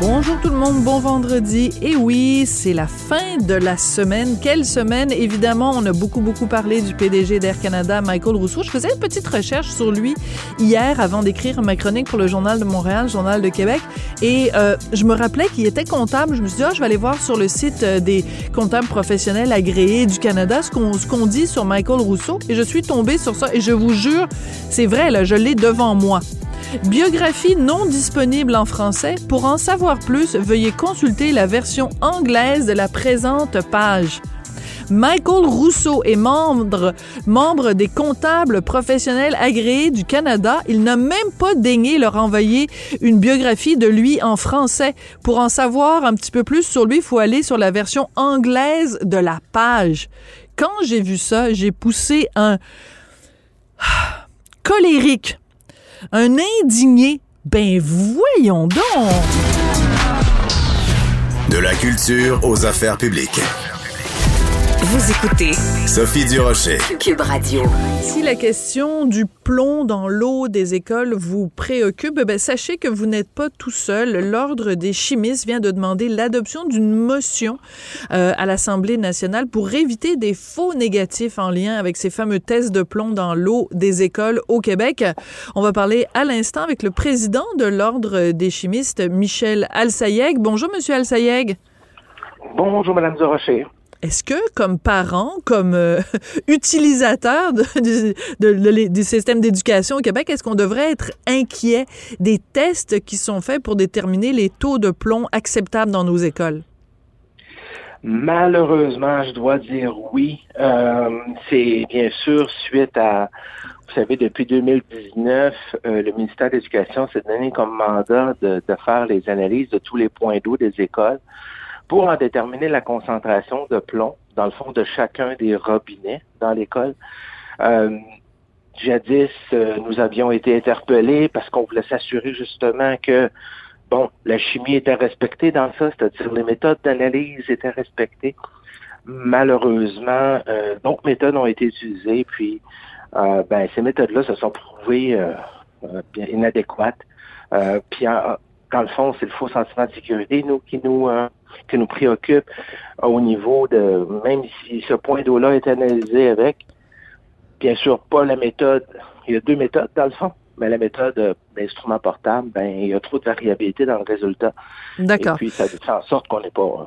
Bonjour tout le monde, bon vendredi. Et oui, c'est la fin de la semaine. Quelle semaine? Évidemment, on a beaucoup, beaucoup parlé du PDG d'Air Canada, Michael Rousseau. Je faisais une petite recherche sur lui hier avant d'écrire ma chronique pour le Journal de Montréal, Journal de Québec. Et euh, je me rappelais qu'il était comptable. Je me suis dit, ah, je vais aller voir sur le site euh, des comptables professionnels agréés du Canada ce qu'on dit sur Michael Rousseau. Et je suis tombée sur ça. Et je vous jure, c'est vrai, là, je l'ai devant moi. Biographie non disponible en français. Pour en savoir plus, veuillez consulter la version anglaise de la présente page. Michael Rousseau est membre, membre des comptables professionnels agréés du Canada. Il n'a même pas daigné leur envoyer une biographie de lui en français. Pour en savoir un petit peu plus sur lui, il faut aller sur la version anglaise de la page. Quand j'ai vu ça, j'ai poussé un colérique un indigné. Ben voyons donc. De la culture aux affaires publiques. Vous écoutez Sophie Durocher. Cube Radio. Si la question du plomb dans l'eau des écoles vous préoccupe, ben sachez que vous n'êtes pas tout seul. L'Ordre des chimistes vient de demander l'adoption d'une motion euh, à l'Assemblée nationale pour éviter des faux négatifs en lien avec ces fameux tests de plomb dans l'eau des écoles au Québec. On va parler à l'instant avec le président de l'Ordre des chimistes, Michel Alsayeg. Bonjour, Monsieur Alsayeg. Bonjour, Madame Durocher. Est-ce que, comme parent, comme euh, utilisateur de, du système d'éducation au Québec, est-ce qu'on devrait être inquiet des tests qui sont faits pour déterminer les taux de plomb acceptables dans nos écoles? Malheureusement, je dois dire oui. Euh, c'est bien sûr suite à, vous savez, depuis 2019, euh, le ministère de l'Éducation s'est donné comme mandat de faire les analyses de tous les points d'eau des écoles pour en déterminer la concentration de plomb, dans le fond, de chacun des robinets dans l'école. Euh, jadis, euh, nous avions été interpellés parce qu'on voulait s'assurer justement que, bon, la chimie était respectée dans ça, c'est-à-dire les méthodes d'analyse étaient respectées. Malheureusement, euh, d'autres méthodes ont été utilisées, puis euh, ben, ces méthodes-là se sont prouvées euh, bien inadéquates. puis dans le fond, c'est le faux sentiment de sécurité, nous, qui nous qui nous préoccupe au niveau de, même si ce point d'eau-là est analysé avec, bien sûr, pas la méthode, il y a deux méthodes dans le fond, mais la méthode d'instrument portable, ben, il y a trop de variabilité dans le résultat. D'accord. Et puis, ça fait en sorte qu'on n'est pas,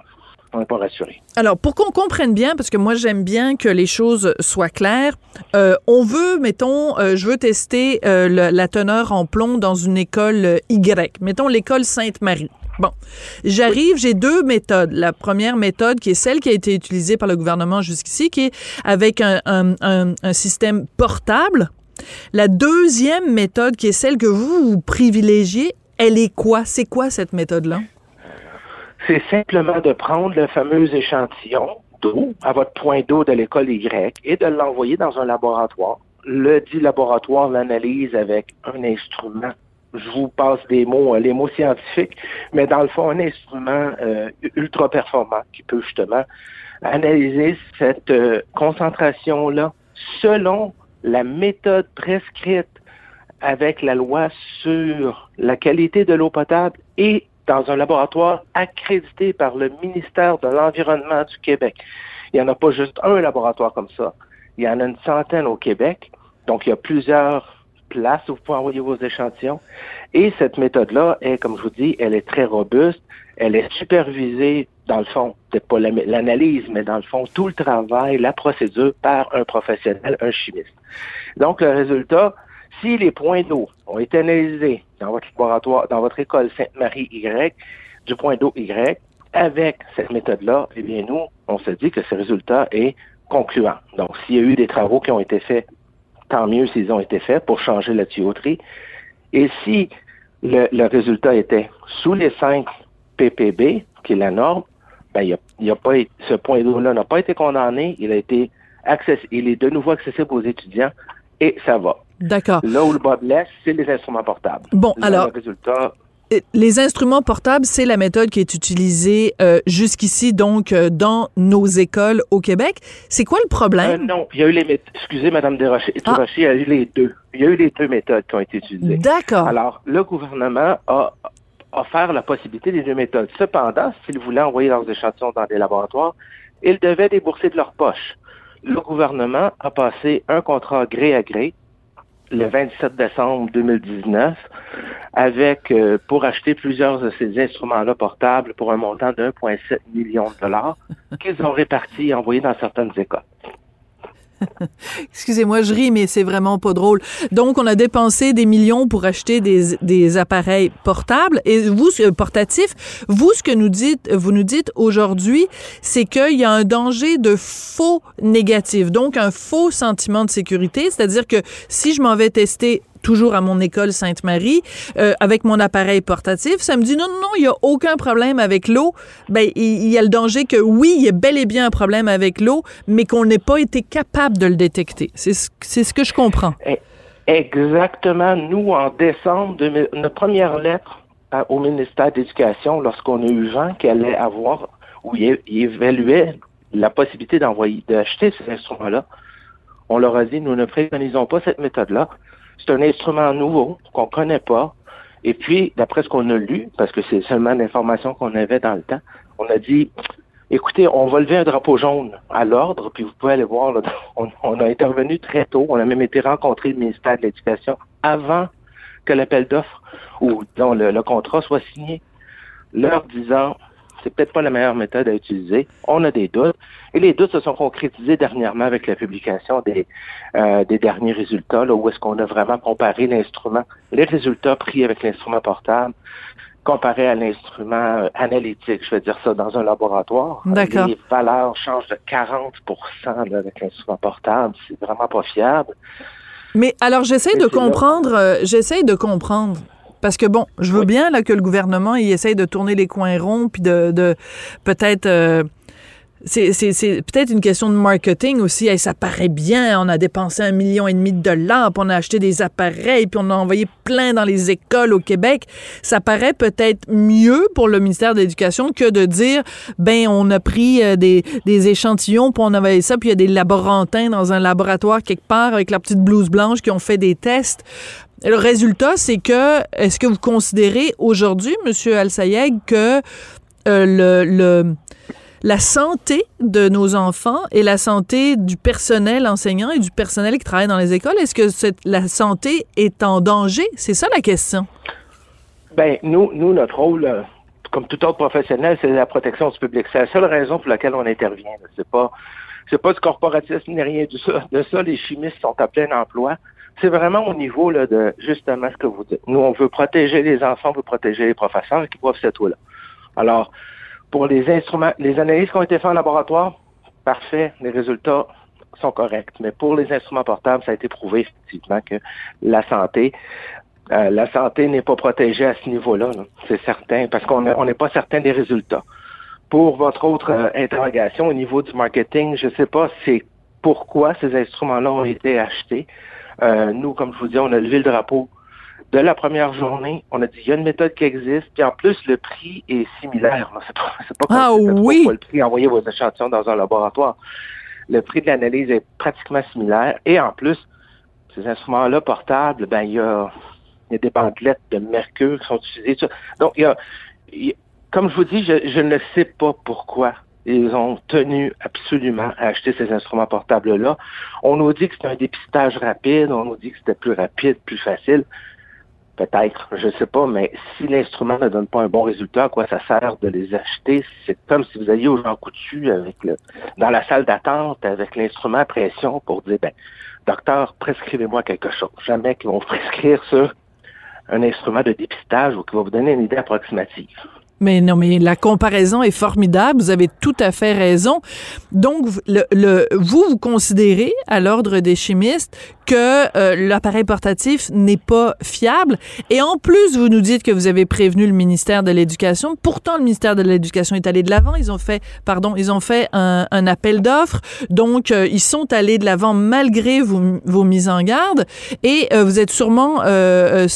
on n'est pas rassuré. Alors, pour qu'on comprenne bien, parce que moi, j'aime bien que les choses soient claires, euh, on veut, mettons, euh, je veux tester euh, la teneur en plomb dans une école Y, mettons l'école Sainte-Marie. Bon, j'arrive, j'ai deux méthodes. La première méthode, qui est celle qui a été utilisée par le gouvernement jusqu'ici, qui est avec un, système portable. La deuxième méthode, qui est celle que vous, vous privilégiez, elle est quoi? C'est quoi cette méthode-là? C'est simplement de prendre le fameux échantillon d'eau à votre point d'eau de l'école Y et de l'envoyer dans un laboratoire. Le dit laboratoire l'analyse avec un instrument je vous passe des mots, les mots scientifiques, mais dans le fond, un instrument euh, ultra performant qui peut justement analyser cette euh, concentration-là selon la méthode prescrite avec la loi sur la qualité de l'eau potable et dans un laboratoire accrédité par le ministère de l'Environnement du Québec. Il n'y en a pas juste un laboratoire comme ça. Il y en a une centaine au Québec. Donc, il y a plusieurs place où vous pouvez envoyer vos échantillons. Et cette méthode-là est, comme je vous dis, elle est très robuste. Elle est supervisée, dans le fond, peut-être pas l'analyse, mais dans le fond, tout le travail, la procédure par un professionnel, un chimiste. Donc, le résultat, si les points d'eau ont été analysés dans votre laboratoire, dans votre école Sainte-Marie Y, du point d'eau Y, avec cette méthode-là, eh bien, nous, on se dit que ce résultat est concluant. Donc, s'il y a eu des travaux qui ont été faits tant mieux s'ils ont été faits pour changer la tuyauterie. Et si le, résultat était sous les 5 ppb, qui est la norme, ben, y a, pas, ce point d'eau-là n'a pas été condamné, il a été il est de nouveau accessible aux étudiants et ça va. D'accord. Là où le bas blesse, c'est les instruments portables. Bon, Là, alors- Le résultat, Euh, Les instruments portables, c'est la méthode qui est utilisée euh, jusqu'ici, donc, euh, dans nos écoles au Québec. C'est quoi le Euh, problème? non, il y a eu les méthodes. Excusez, Madame Desrochers. Ah. Desrochers, il y a eu les deux. Il y a eu les deux méthodes qui ont été utilisées. D'accord. Alors, le gouvernement a offert la possibilité des deux méthodes. Cependant, s'ils voulaient envoyer leurs échantillons dans des laboratoires, ils devaient débourser de leur poche. Le gouvernement a passé un contrat gré à gré le 27 décembre 2019 avec euh, pour acheter plusieurs de ces instruments-là portables pour un montant de 1,7 million de dollars qu'ils ont répartis et envoyés dans certaines écoles. Excusez-moi, je ris, mais c'est vraiment pas drôle. Donc, on a dépensé des millions pour acheter des, appareils portables et vous, ce- portatifs. Vous, ce que nous dites, vous nous dites aujourd'hui, c'est qu'il y a un danger de faux négatif. Donc, un faux sentiment de sécurité. C'est-à-dire que si je m'en vais tester toujours à mon école Sainte-Marie, euh, avec mon appareil portatif, ça me dit non, non, non, il n'y a aucun problème avec l'eau. Ben, il y a le danger que oui, il y a bel et bien un problème avec l'eau, mais qu'on n'ait pas été capable de le détecter. C'est ce, ce que je comprends. Exactement. Nous, en décembre, 2000 notre première lettre à- au ministère de l'Éducation, lorsqu'on a eu vent qu'elle allait avoir, où il, il évaluait la possibilité d'envoyer, d'acheter ces instruments-là, on leur a dit, nous ne préconisons pas cette méthode-là. C'est un instrument nouveau qu'on connaît pas. Et puis, d'après ce qu'on a lu, parce que c'est seulement l'information qu'on avait dans le temps, on a dit, écoutez, on va lever un drapeau jaune à l'ordre, puis vous pouvez aller voir, on, a intervenu très tôt, on a même été rencontrer le ministère de l'Éducation avant que l'appel d'offres ou dont le contrat soit signé, leur disant, c'est peut-être pas la meilleure méthode à utiliser, on a des doutes, et les doutes se sont concrétisés dernièrement avec la publication des, euh, des derniers résultats, là, où est-ce qu'on a vraiment comparé l'instrument, les résultats pris avec l'instrument portable, comparé à l'instrument euh, analytique, je vais dire ça, dans un laboratoire. D'accord. Les valeurs changent de 40 là, avec l'instrument portable. C'est vraiment pas fiable. Mais alors, j'essaie de comprendre, euh, j'essaie de comprendre. Parce que bon, je veux Oui. bien là que le gouvernement il essaye de tourner les coins ronds puis de, de peut-être euh, c'est c'est- c'est peut-être une question de marketing aussi. Hey, ça paraît bien, on a dépensé un million et demi de dollars, puis on a acheté des appareils, puis on a envoyé plein dans les écoles au Québec. Ça paraît peut-être mieux pour le ministère de l'Éducation que de dire, ben on a pris euh, des, des échantillons, puis on a envoyé ça, puis il y a des laborantins dans un laboratoire quelque part avec leur petite blouse blanche qui ont fait des tests. Le résultat, c'est que, est-ce que vous considérez aujourd'hui, Monsieur Al-Sayeg, que euh, la santé de nos enfants et la santé du personnel enseignant et du personnel qui travaille dans les écoles, est-ce que la santé est en danger? C'est ça la question. Ben, nous, nous, notre rôle, euh, comme tout autre professionnel, c'est la protection du public. C'est la seule raison pour laquelle on intervient. C'est pas, c'est pas du corporatisme ni rien de ça. De ça, les chimistes sont à plein emploi. C'est vraiment au niveau là, de justement ce que vous dites. Nous, on veut protéger les enfants, on veut protéger les professeurs qui boivent cette eau-là. Alors, pour les instruments, les analyses qui ont été faites en laboratoire, parfait, les résultats sont corrects. Mais pour les instruments portables, ça a été prouvé effectivement que la santé, euh, la santé n'est pas protégée à ce niveau-là, là. c'est certain, parce qu'on n'est pas certain des résultats. Pour votre autre euh, interrogation au niveau du marketing, je ne sais pas c'est pourquoi ces instruments-là ont été achetés. Euh, nous, comme je vous dis, on a levé le drapeau de la première journée. On a dit il y a une méthode qui existe, puis en plus le prix est similaire. C'est pas, c'est pas comme Ah oui! le prix envoyer vos échantillons dans un laboratoire. Le prix de l'analyse est pratiquement similaire. Et en plus, ces instruments-là portables, ben il y a, il y a des bandelettes de mercure qui sont utilisées. Donc, il y a, il y a- comme je vous dis, je, je ne sais pas pourquoi ils ont tenu absolument à acheter ces instruments portables-là. On nous dit que c'est un dépistage rapide, on nous dit que c'était plus rapide, plus facile. Peut-être, je ne sais pas, mais si l'instrument ne donne pas un bon résultat, à quoi ça sert de les acheter? C'est comme si vous alliez au Jean Coutu avec le, dans la salle d'attente avec l'instrument à pression pour dire, ben, docteur, prescrivez-moi quelque chose. Jamais qu'ils vont prescrire sur un instrument de dépistage ou qui va vous donner une idée approximative. Mais non, mais la comparaison est formidable. Vous avez tout à fait raison. Donc, le, le vous, vous considérez, à l'Ordre des chimistes, que euh, l'appareil portatif n'est pas fiable. Et en plus, vous nous dites que vous avez prévenu le ministère de l'Éducation. Pourtant, le ministère de l'Éducation est allé de l'avant. Ils ont fait, pardon, ils ont fait un, un appel d'offres. Donc, euh, ils sont allés de l'avant malgré vos, vos, mises en garde. Et euh, vous êtes sûrement euh,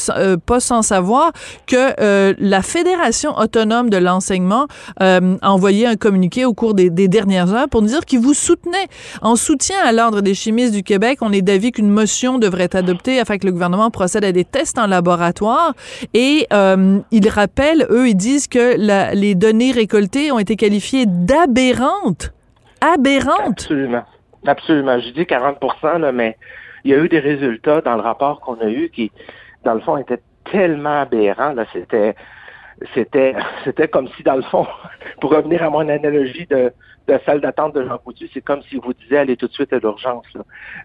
pas sans savoir que la Fédération autonome de l'enseignement a envoyé un communiqué au cours des, dernières heures pour nous dire qu'ils vous soutenaient. En soutien à l'Ordre des chimistes du Québec, on est d'avis qu'une motion devrait être adoptée afin que le gouvernement procède à des tests en laboratoire. Et euh, ils rappellent, eux, ils disent que les données récoltées ont été qualifiées d'aberrantes. Aberrantes. Absolument. Absolument. Je dis 40 là, mais il y a eu des résultats dans le rapport qu'on a eu qui, dans le fond, étaient tellement aberrants. C'était, c'était, c'était comme si, dans le fond, pour revenir à mon analogie de, de salle d'attente de Jean c'est comme si vous disiez allez tout de suite à l'urgence,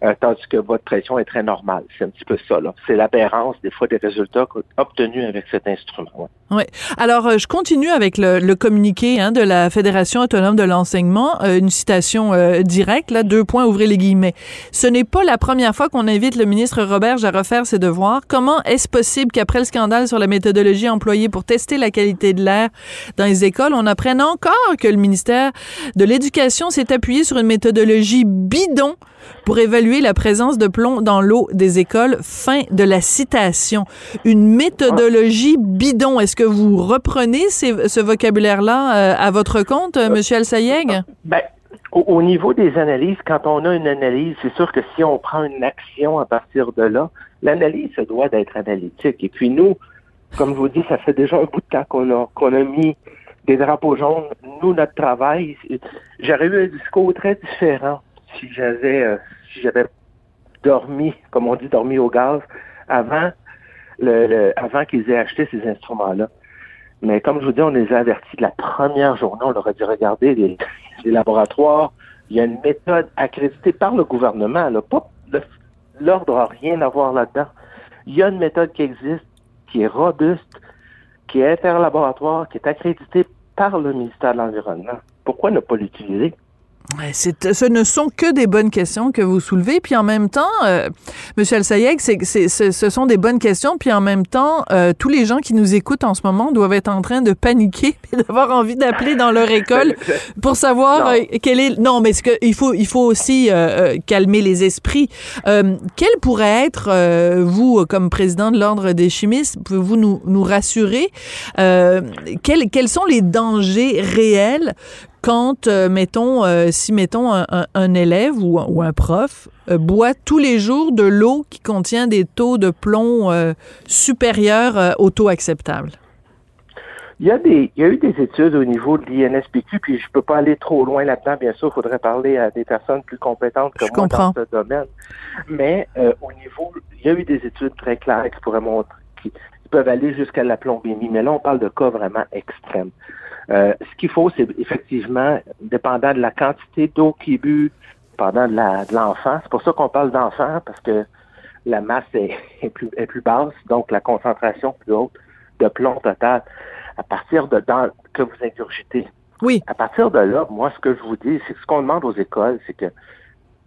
euh, tandis que votre pression est très normale. C'est un petit peu ça. C'est l'aberrance des fois des résultats obtenus avec cet instrument. Oui. Ouais. Alors, euh, je continue avec le, le communiqué hein, de la Fédération autonome de l'enseignement, euh, une citation euh, directe, là, deux points, ouvrez les guillemets. Ce n'est pas la première fois qu'on invite le ministre Robert à refaire ses devoirs. Comment est-ce possible qu'après le scandale sur la méthodologie employée pour tester la qualité de l'air dans les écoles, on apprenne encore que le ministère de l'éducation s'est appuyé sur une méthodologie bidon pour évaluer la présence de plomb dans l'eau des écoles. Fin de la citation. Une méthodologie bidon. Est-ce que vous reprenez ce vocabulaire-là euh, à votre compte, euh, M. Al-Sayeg? Ben, au, au, niveau des analyses, quand on a une analyse, c'est sûr que si on prend une action à partir de là, l'analyse se doit d'être analytique. Et puis nous, comme je vous dis, ça fait déjà un bout de temps qu'on a, qu'on a mis des drapeaux jaunes. Nous, notre travail, j'aurais eu un discours très différent si j'avais euh, si j'avais dormi, comme on dit, dormi au gaz avant le, le avant qu'ils aient acheté ces instruments-là. Mais comme je vous dis, on les a avertis de la première journée. On leur a dit, regardez, les, les laboratoires, il y a une méthode accréditée par le gouvernement. Là, l'ordre n'a rien à voir là-dedans. Il y a une méthode qui existe, qui est robuste, qui est interlaboratoire, qui est accréditée par le ministère de l'Environnement. Pourquoi ne pas l'utiliser? Ce ne sont que des bonnes questions que vous soulevez. Puis en même temps, euh, Monsieur Al-Sayeg, ce sont des bonnes questions. Puis en même temps, euh, tous les gens qui nous écoutent en ce moment doivent être en train de paniquer et d'avoir envie d'appeler dans leur école pour savoir euh, quel est. Non, mais que il faut, il faut aussi euh, calmer les esprits. quel pourrait être, vous, comme président de l'ordre des chimistes, pouvez-vous nous, nous rassurer? Quels, quels sont les dangers réels quand, euh, mettons, euh, si, mettons, un, un, un élève ou, ou, un prof euh, boit tous les jours de l'eau qui contient des taux de plomb supérieurs au taux acceptable? Il y, a des, il y a eu des études au niveau de l'INSPQ, puis je peux pas aller trop loin là-dedans, bien sûr, il faudrait parler à des personnes plus compétentes que je moi comprends. dans ce domaine. Mais au niveau, il y a eu des études très claires qui pourraient montrer, qui, qui peuvent aller jusqu'à la plombémie, mais là, on parle de cas vraiment extrêmes. Euh, ce qu'il faut, c'est effectivement, dépendant de la quantité d'eau qui est bu pendant de l'enfant, c'est pour ça qu'on parle d'enfant, parce que la masse est, est, plus, est plus basse, donc la concentration plus haute de plomb total. À partir de dans, que vous ingurgitez. Oui. À partir de là, moi, ce que je vous dis, c'est que ce qu'on demande aux écoles, c'est que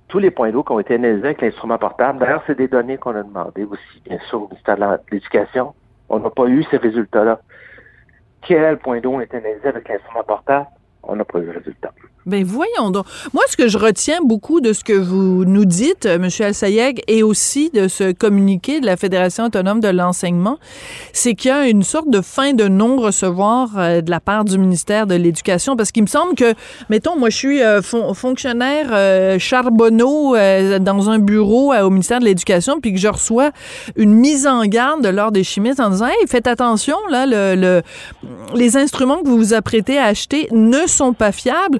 tous les points d'eau qui ont été analysés avec l'instrument portable, d'ailleurs, c'est des données qu'on a demandées aussi, bien sûr, au ministère de l'Éducation. On n'a pas eu ces résultats-là quel point d'eau est analysé avec l'instrument portable, on n'a pas eu le résultat. Ben voyons donc. Moi, ce que je retiens beaucoup de ce que vous nous dites, M. Al-Sayeg, et aussi de ce communiqué de la Fédération autonome de l'enseignement, c'est qu'il y a une sorte de fin de non-recevoir euh, de la part du ministère de l'Éducation, parce qu'il me semble que, mettons, moi, je suis euh, fon fonctionnaire euh, charbonneau euh, dans un bureau euh, au ministère de l'Éducation, puis que je reçois une mise en garde de l'ordre des chimistes en disant, hey, faites attention, là, le, le, les instruments que vous vous apprêtez à acheter ne sont pas fiables.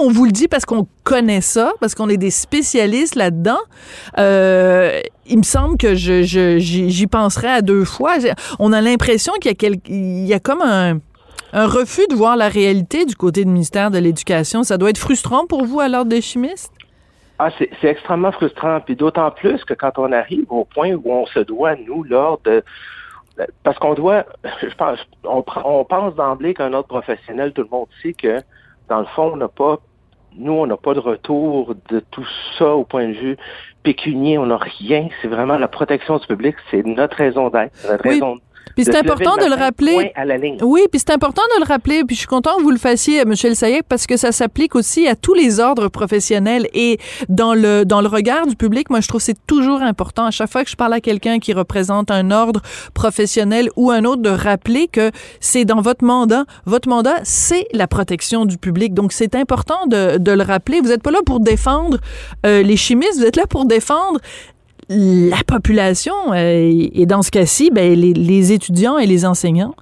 On vous le dit parce qu'on connaît ça, parce qu'on est des spécialistes là-dedans. Euh, il me semble que je, j'y penserais à deux fois. On a l'impression qu'il y a, il y a comme un, refus de voir la réalité du côté du ministère de l'Éducation. Ça doit être frustrant pour vous à l'ordre des chimistes? Ah, c'est, extrêmement frustrant. Puis d'autant plus que quand on arrive au point où on se doit, nous, l'ordre, de parce qu'on doit, on pense d'emblée qu'un autre professionnel, tout le monde sait que, dans le fond, on n'a pas, nous, on n'a pas de retour de tout ça au point de vue pécunier, on n'a rien. C'est vraiment la protection du public, c'est notre raison d'être, notre Oui. raison Puis c'est important de le rappeler. À la ligne. Oui, puis c'est important de le rappeler. Puis je suis content que vous le fassiez, M. El Sayek, parce que ça s'applique aussi à tous les ordres professionnels. Et dans le dans le regard du public, moi, je trouve que c'est toujours important. À chaque fois que je parle à quelqu'un qui représente un ordre professionnel ou un autre, de rappeler que c'est dans votre mandat. Votre mandat, c'est la protection du public. Donc, c'est important de, de le rappeler. Vous n'êtes pas là pour défendre euh, les chimistes. Vous êtes là pour défendre la population euh, et dans ce cas-ci, ben, les, les étudiants et les enseignants.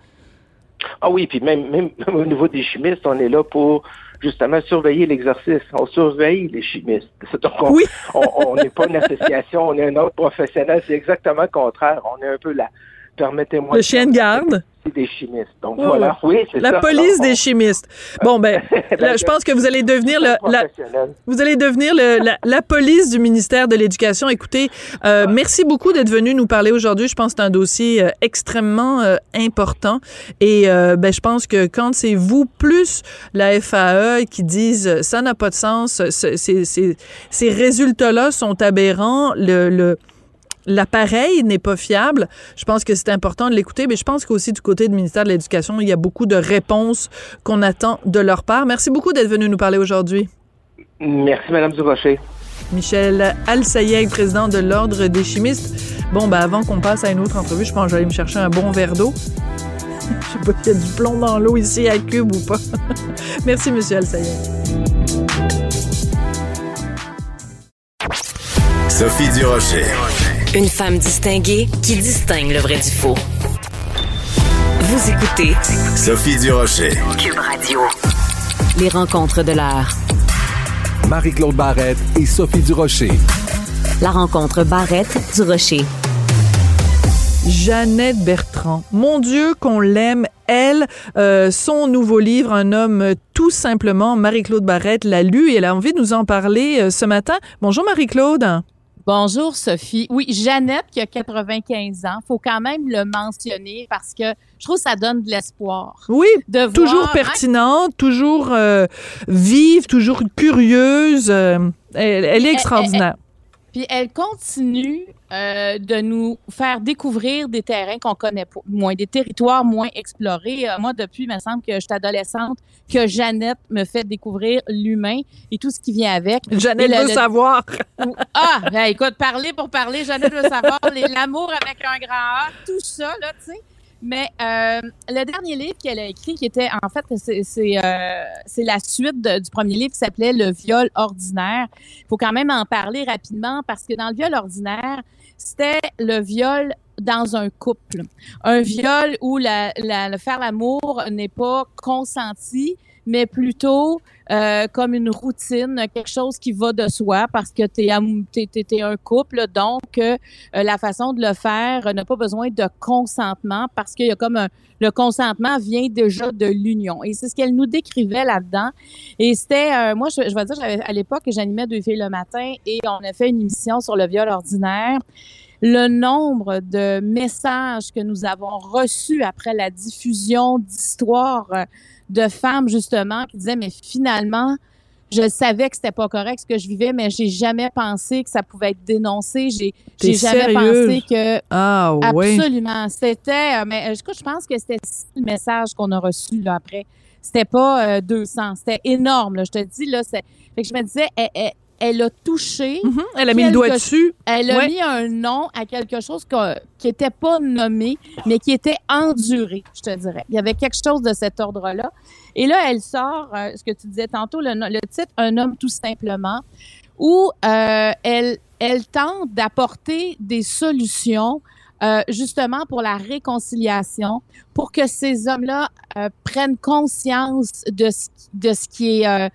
Ah oui, puis même, même au niveau des chimistes, on est là pour justement surveiller l'exercice. On surveille les chimistes. Donc, on Oui. on- on n'est pas une association, on est un autre professionnel. C'est exactement le contraire. On est un peu la, permettez-moi... Le chien de garde? Des chimistes. Donc Ouais, voilà, oui, c'est ça. La police Alors, des chimistes. Bon, ben, Ben, là, je pense que vous allez devenir le, la. Vous allez devenir le- la, la police du ministère de l'Éducation. Écoutez, euh, merci beaucoup d'être venu nous parler aujourd'hui. Je pense que c'est un dossier euh, extrêmement euh, important. Et euh, ben, je pense que quand c'est vous plus la FAE qui disent ça n'a pas de sens, ce- ces, ces- ces résultats-là sont aberrants, le, le- l'appareil n'est pas fiable. Je pense que c'est important de l'écouter, mais je pense qu'aussi du côté du ministère de l'Éducation, il y a beaucoup de réponses qu'on attend de leur part. Merci beaucoup d'être venu nous parler aujourd'hui. Merci, Madame Durocher. Michel Alsayeg, président de l'Ordre des chimistes. Bon, ben avant qu'on passe à une autre entrevue, je pense que j'allais me chercher un bon verre d'eau. Je sais pas s'il y a du plomb dans l'eau ici à Cube ou pas. Merci, Monsieur Alsayeg. Sophie Durocher. Une femme distinguée qui distingue le vrai du faux. Vous écoutez Sophie Durocher. Cube Radio. Les rencontres de l'heure. Marie-Claude Barrette et Sophie Durocher. La rencontre Barrette du Rocher. Jeannette Bertrand. Mon Dieu, qu'on l'aime, elle. Euh, son nouveau livre, Un homme tout simplement, Marie-Claude Barrette l'a lu et elle a envie de nous en parler euh, ce matin. Bonjour Marie-Claude. Bonjour Sophie. Oui, Jeannette qui a 95 ans, faut quand même le mentionner parce que je trouve que ça donne de l'espoir. Oui, De voir, toujours hein, pertinente, toujours euh, vive, toujours curieuse. euh, elle, elle est extraordinaire. Puis elle continue euh, de nous faire découvrir des terrains qu'on connaît pas, moins des territoires moins explorés. Euh, moi, depuis, il me semble que je suis adolescente, que Jeannette me fait découvrir l'humain et tout ce qui vient avec. Jeannette Et le- veut le- savoir. Ah, ben écoute, parler pour parler, Jeannette veut savoir l'amour avec un grand A, tout ça, là, tu sais. Mais euh, le dernier livre qu'elle a écrit, qui était, en fait, c'est euh, la suite du premier livre qui s'appelait Le viol ordinaire. Il faut quand même en parler rapidement parce que dans le viol ordinaire, c'était le viol dans un couple. Un viol où la, la- le faire l'amour n'est pas consenti, mais plutôt euh, comme une routine, quelque chose qui va de soi parce que tu es, un couple, donc euh, la façon de le faire euh, n'a pas besoin de consentement parce qu'il y a comme un, le consentement vient déjà de l'union. Et c'est ce qu'elle nous décrivait là-dedans. Et c'était, euh, moi, je, je vais dire, à l'époque, j'animais Deux filles le matin et on a fait une émission sur le viol ordinaire. Le nombre de messages que nous avons reçus après la diffusion d'histoires euh, de femmes justement qui disaient mais finalement je savais que c'était pas correct ce que je vivais mais j'ai jamais pensé que ça pouvait être dénoncé. J'ai j'ai jamais pensé que Ah oui. absolument. C'était euh, mais euh, je pense que c'était le message qu'on a reçu là après. C'était pas euh, 200 c'était énorme là, je te dis là c'est fait que je me disais elle, elle- elle a touché Mhm, Elle a mis le doigt dessus. elle a Ouais. mis un nom à quelque chose qui était pas nommé, mais qui était enduré, je te dirais. Il y avait quelque chose de cet ordre-là. Et là, elle sort, euh, ce que tu disais tantôt, le, titre Un homme tout simplement, où euh, elle, elle tente d'apporter des solutions euh, justement pour la réconciliation, pour que ces hommes-là euh, prennent conscience de ce, de ce qui est... euh,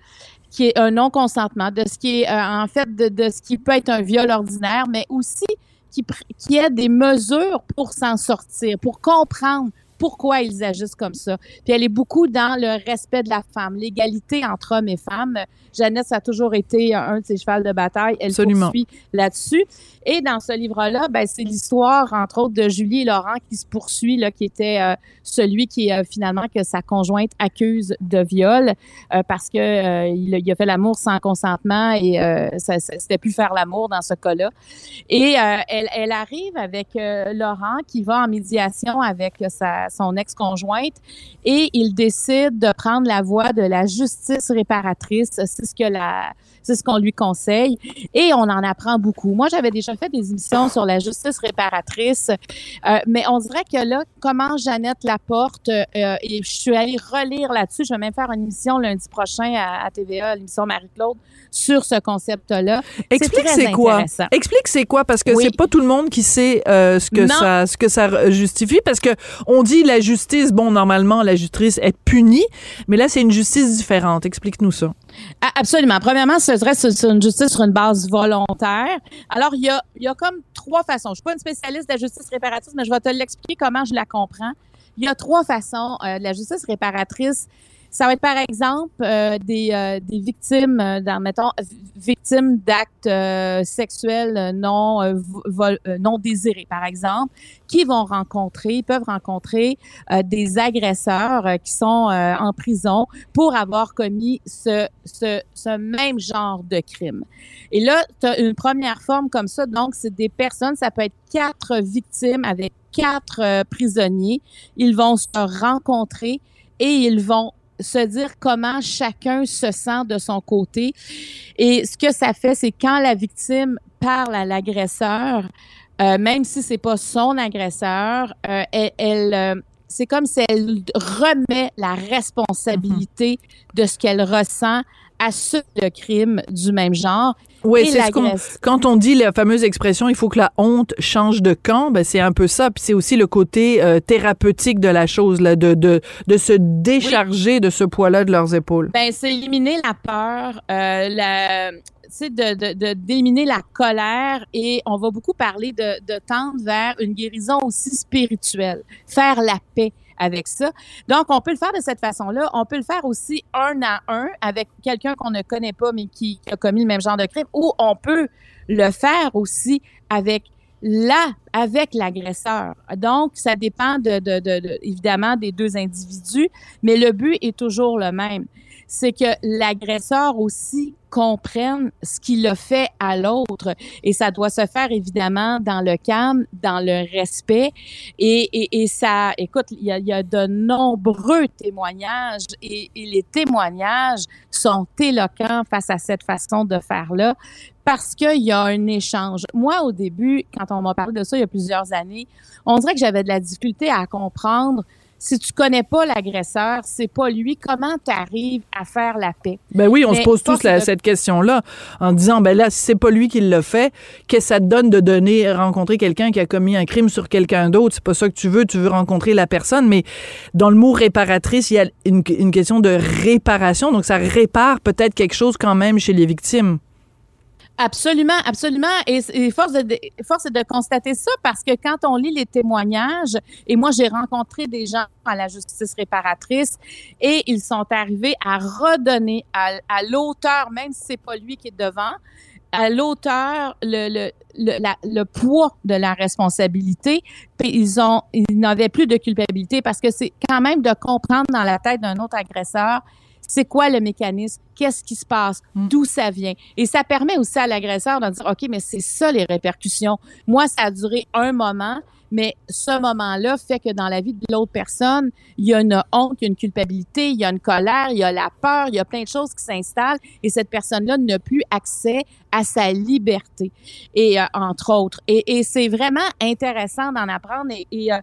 qui est un non-consentement, de ce qui est euh, en fait de, ce qui peut être un viol ordinaire, mais aussi qui, qui ait des mesures pour s'en sortir, pour comprendre pourquoi ils agissent comme ça. Puis elle est beaucoup dans le respect de la femme, l'égalité entre hommes et femmes. Jeannette, ça a toujours été un de ses chevals de bataille. Elle Absolument. poursuit là-dessus. Et dans ce livre-là, ben, c'est l'histoire, entre autres, de Julie et Laurent qui se poursuit, là, qui était euh, celui qui, euh, finalement, que sa conjointe accuse de viol euh, parce que il, a- il a fait l'amour sans consentement et ça, ça- c'était plus faire l'amour dans ce cas-là. Et elle, elle arrive avec Laurent qui va en médiation avec sa, son ex-conjointe et il décide de prendre la voie de la justice réparatrice. C'est ce que la, c'est ce qu'on lui conseille et on en apprend beaucoup. Moi, j'avais déjà fait des émissions sur la justice réparatrice, euh, mais on dirait que là, comment Jeannette Laporte, euh, et je suis allée relire là-dessus, je vais même faire une émission lundi prochain à, à TVA, l'émission Marie-Claude, sur ce concept-là. Explique c'est quoi. Explique c'est quoi parce que Oui. c'est pas tout le monde qui sait euh, ce que Non. ça ce que ça justifie parce que on dit la justice bon normalement la justice est punie mais là c'est une justice différente. Explique-nous ça. Absolument. Premièrement, ce serait une justice sur une base volontaire. Alors, il y a, y a comme trois façons. Je suis pas une spécialiste de la justice réparatrice, mais je vais te l'expliquer comment je la comprends. Il y a trois façons euh, de la justice réparatrice. Ça va être, par exemple, euh, des, euh, des victimes, euh, dans, mettons, victimes d'actes euh, sexuels euh, non, euh, vo- vol- non désirés, par exemple, qui vont rencontrer, peuvent rencontrer des agresseurs qui sont en prison pour avoir commis ce, ce, ce même genre de crime. Et là, tu une première forme comme ça. Donc, c'est des personnes, ça peut être quatre victimes avec quatre prisonniers. Ils vont se rencontrer et ils vont se dire comment chacun se sent de son côté. Et ce que ça fait, c'est quand la victime parle à l'agresseur, euh, même si c'est pas son agresseur, euh, elle, elle, euh, c'est comme si elle remet la responsabilité de ce qu'elle ressent ceux de crimes du même genre. Oui, c'est ce qu'on quand on dit la fameuse expression il faut que la honte change de camp, ben c'est un peu ça puis c'est aussi le côté euh, thérapeutique de la chose là de de de se décharger de ce poids-là de leurs épaules. Ben, c'est éliminer la peur, euh, la, sais, de, de, de- d'éliminer la colère et on va beaucoup parler de, de tendre vers une guérison aussi spirituelle, faire la paix avec ça. Donc, on peut le faire de cette façon-là. On peut le faire aussi un à un avec quelqu'un qu'on ne connaît pas mais qui, a commis le même genre de crime ou on peut le faire aussi avec là avec l'agresseur. Donc, ça dépend de, de, de- de- évidemment des deux individus, mais le but est toujours le même. C'est que l'agresseur aussi comprenne ce qu'il a fait à l'autre. Et ça doit se faire évidemment dans le calme, dans le respect. Et, ça, écoute, il y a, il y a de nombreux témoignages et, et les témoignages sont éloquents face à cette façon de faire-là parce qu'il y a un échange. Moi, au début, quand on m'a parlé de ça il y a plusieurs années, on dirait que j'avais de la difficulté à comprendre si tu connais pas l'agresseur, c'est pas lui, comment tu arrives à faire la paix? Ben oui, on Mais se pose tous force la- de- cette question-là en disant ben là si c'est pas lui qui l'a fait, qu'est-ce que ça te donne de donner rencontrer quelqu'un qui a commis un crime sur quelqu'un d'autre, c'est pas ça que tu veux, tu veux rencontrer la personne mais dans le mot réparatrice, il y a une, une question de réparation donc ça répare peut-être quelque chose quand même chez les victimes. Absolument, absolument. Et, force, de, force de constater ça parce que quand on lit les témoignages, et moi j'ai rencontré des gens à la justice réparatrice et ils sont arrivés à redonner à, l'auteur, même si c'est pas lui qui est devant, à l'auteur le, le, le, le poids de la responsabilité. Puis ils ont, ils n'avaient plus de culpabilité parce que c'est quand même de comprendre dans la tête d'un autre agresseur c'est quoi le mécanisme, qu'est-ce qui se passe, d'où ça vient? Et ça permet aussi à l'agresseur de dire, OK, mais c'est ça les répercussions. Moi, ça a duré un moment, mais ce moment-là fait que dans la vie de l'autre personne, il y a une honte, il y a une culpabilité, il y a une colère, il y a la peur, il y a plein de choses qui s'installent et cette personne-là n'a plus accès à sa liberté, et euh, entre autres. Et, et c'est vraiment intéressant d'en apprendre et, et, euh,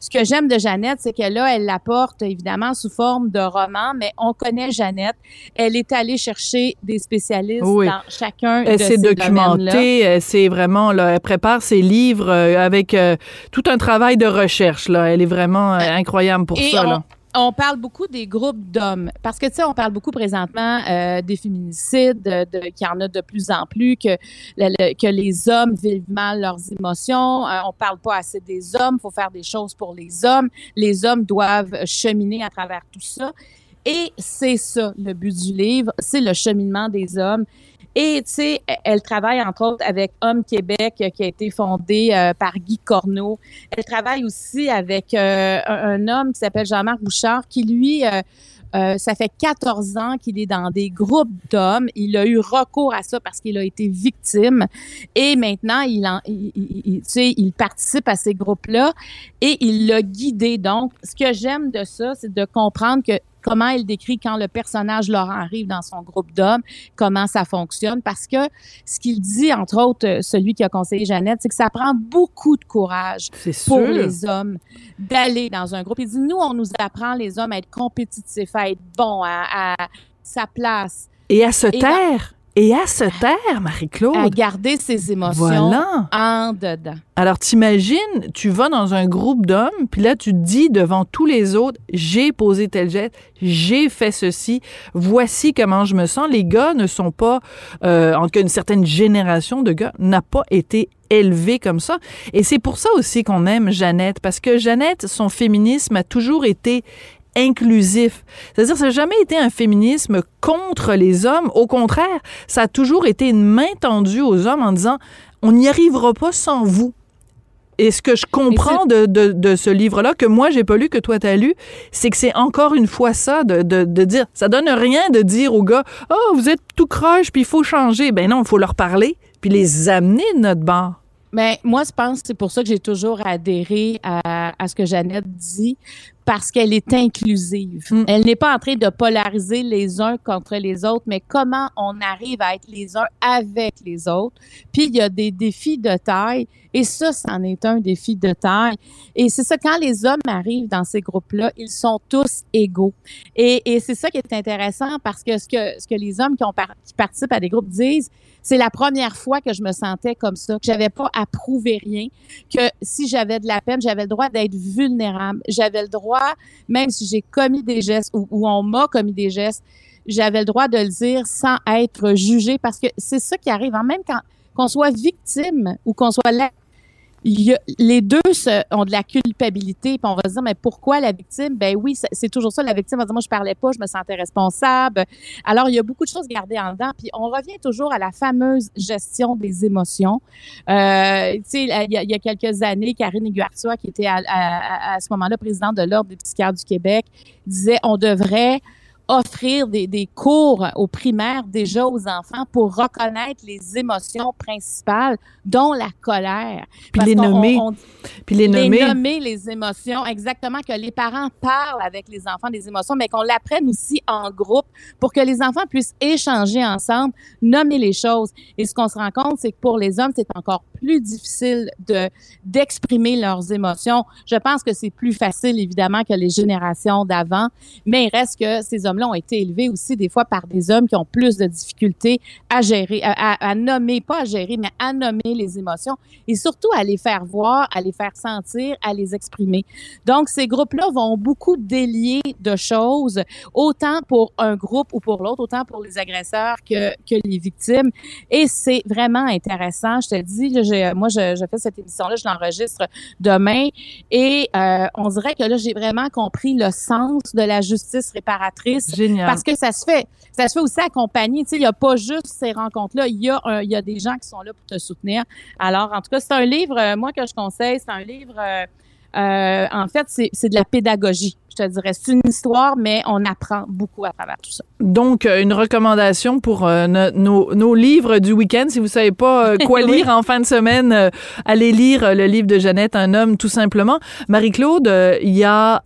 ce que j'aime de Jeannette, c'est que là, elle l'apporte évidemment sous forme de roman, mais on connaît Jeannette. Elle est allée chercher des spécialistes Oui. dans chacun Elle de ces documentée, elle s'est vraiment là, elle prépare ses livres euh, avec euh, tout un travail de recherche là, elle est vraiment euh, incroyable pour Et ça on, là. On parle beaucoup des groupes d'hommes parce que tu sais on parle beaucoup présentement euh, des féminicides de, de- qu'il y en a de plus en plus que le- le- que les hommes vivent mal leurs émotions. Euh, on parle pas assez des hommes. Faut faire des choses pour les hommes. Les hommes doivent cheminer à travers tout ça et c'est ça le but du livre c'est le cheminement des hommes et tu sais, elle travaille entre autres avec Homme Québec euh, qui a été fondé euh, par Guy Corneau. Elle travaille aussi avec euh, un, homme qui s'appelle Jean-Marc Bouchard qui lui ça fait 14 ans qu'il est dans des groupes d'hommes. Il a eu recours à ça parce qu'il a été victime. Et maintenant, il, en, il, il- il participe à ces groupes-là et il l'a guidé. Donc, ce que j'aime de ça, c'est de comprendre que comment il décrit quand le personnage Laurent arrive dans son groupe d'hommes, comment ça fonctionne. Parce que ce qu'il dit, entre autres, euh, celui qui a conseillé Jeannette, c'est que ça prend beaucoup de courage C'est pour les hommes d'aller dans un groupe. Il dit, nous, on nous apprend, les hommes, à être compétitifs, à être bons, à, à sa place, Et à se Et taire. Et à se taire, à Marie-Claude. garder ses émotions Voilà. en dedans. Alors, t'imagines, tu vas dans un groupe d'hommes, puis là, tu te dis devant tous les autres, j'ai posé tel geste, j'ai fait ceci, voici comment je me sens. Les gars ne sont pas, euh, en tout cas, une certaine génération de gars n'a pas été élevé comme ça. Et c'est pour ça aussi qu'on aime Jeannette, parce que Jeannette, son féminisme a toujours été inclusif. C'est-à-dire, ça n'a jamais été un féminisme contre les hommes. Au contraire, ça a toujours été une main tendue aux hommes en disant, on n'y arrivera pas sans vous. Et ce que je comprends de, de, de ce livre-là, que moi, j'ai pas lu, que toi, t'as lu, c'est que c'est encore une fois ça, de, de, de dire, ça donne rien de dire aux gars, oh, vous êtes tout croche, puis il faut changer. Ben non, il faut leur parler, puis les amener de notre bord. Mais moi, je pense que c'est pour ça que j'ai toujours adhéré à, à ce que Jeannette dit, parce qu'elle est inclusive. Mm. Elle n'est pas en train de polariser les uns contre les autres, mais comment on arrive à être les uns avec les autres. Puis il y a des défis de taille, et ça, c'en est un défi de taille. Et c'est ça, quand les hommes arrivent dans ces groupes-là, ils sont tous égaux. Et, et c'est ça qui est intéressant, parce que ce que, ce que les hommes qui, ont par- qui participent à des groupes disent, c'est la première fois que je me sentais comme ça, que j'avais pas à prouver rien, que si j'avais de la peine, j'avais le droit d'être vulnérable. J'avais le droit, même si j'ai commis des gestes ou, on m'a commis des gestes, j'avais le droit de le dire sans être jugé parce que c'est ça qui arrive. En même quand qu'on soit victime ou qu'on soit il les deux ont de la culpabilité, on va se dire mais pourquoi la victime? Ben oui, c'est- toujours ça. La victime va dire moi je parlais pas, je me sentais responsable. Alors il y a beaucoup de choses gardées en dedans, puis on revient toujours à la fameuse gestion des émotions. Euh, tu sais, il y, a- quelques années, Karine Aiguartua, qui était à- à ce moment-là présidente de l'Ordre des psychiatres du Québec, disait on devrait offrir des, des cours aux primaires déjà aux enfants pour reconnaître les émotions principales, dont la colère. Puis les nommer. on- Puis les les nommer. nommer les émotions, exactement, que les parents parlent avec les enfants des émotions, mais qu'on l'apprenne aussi en groupe pour que les enfants puissent échanger ensemble, nommer les choses. Et ce qu'on se rend compte, c'est que pour les hommes, c'est encore plus difficile de d'exprimer leurs émotions. Je pense que c'est plus facile, évidemment, que les générations d'avant, mais il reste que ces hommes-là ont été élevés aussi des fois par des hommes qui ont plus de difficultés à gérer, à, nommer, pas à gérer, mais à nommer les émotions et surtout à les faire voir, à les faire sentir, à les exprimer. Donc, ces groupes-là vont beaucoup délier de choses, autant pour un groupe ou pour l'autre, autant pour les agresseurs que, que les victimes. Et c'est vraiment intéressant. Je te dis, j'ai- moi, je, je fais cette émission-là, je l'enregistre demain et euh, on dirait que là, j'ai vraiment compris le sens de la justice réparatrice Génial. parce que ça se fait, ça se fait aussi accompagner. Tu sais, il n'y a pas juste ces rencontres-là. Il y a, un- il y a des gens qui sont là pour te soutenir. Alors, en tout cas, c'est un livre, euh, moi, que je conseille. C'est un livre, euh, euh, en fait, c'est de la pédagogie. Je te dirais, c'est une histoire, mais on apprend beaucoup à travers tout ça. Donc, euh, une recommandation pour euh, no- nos, nos livres du week-end. Si vous savez pas euh, quoi Oui. lire en fin de semaine, euh, allez lire le livre de Jeannette, Un homme, tout simplement. Marie-Claude, il y a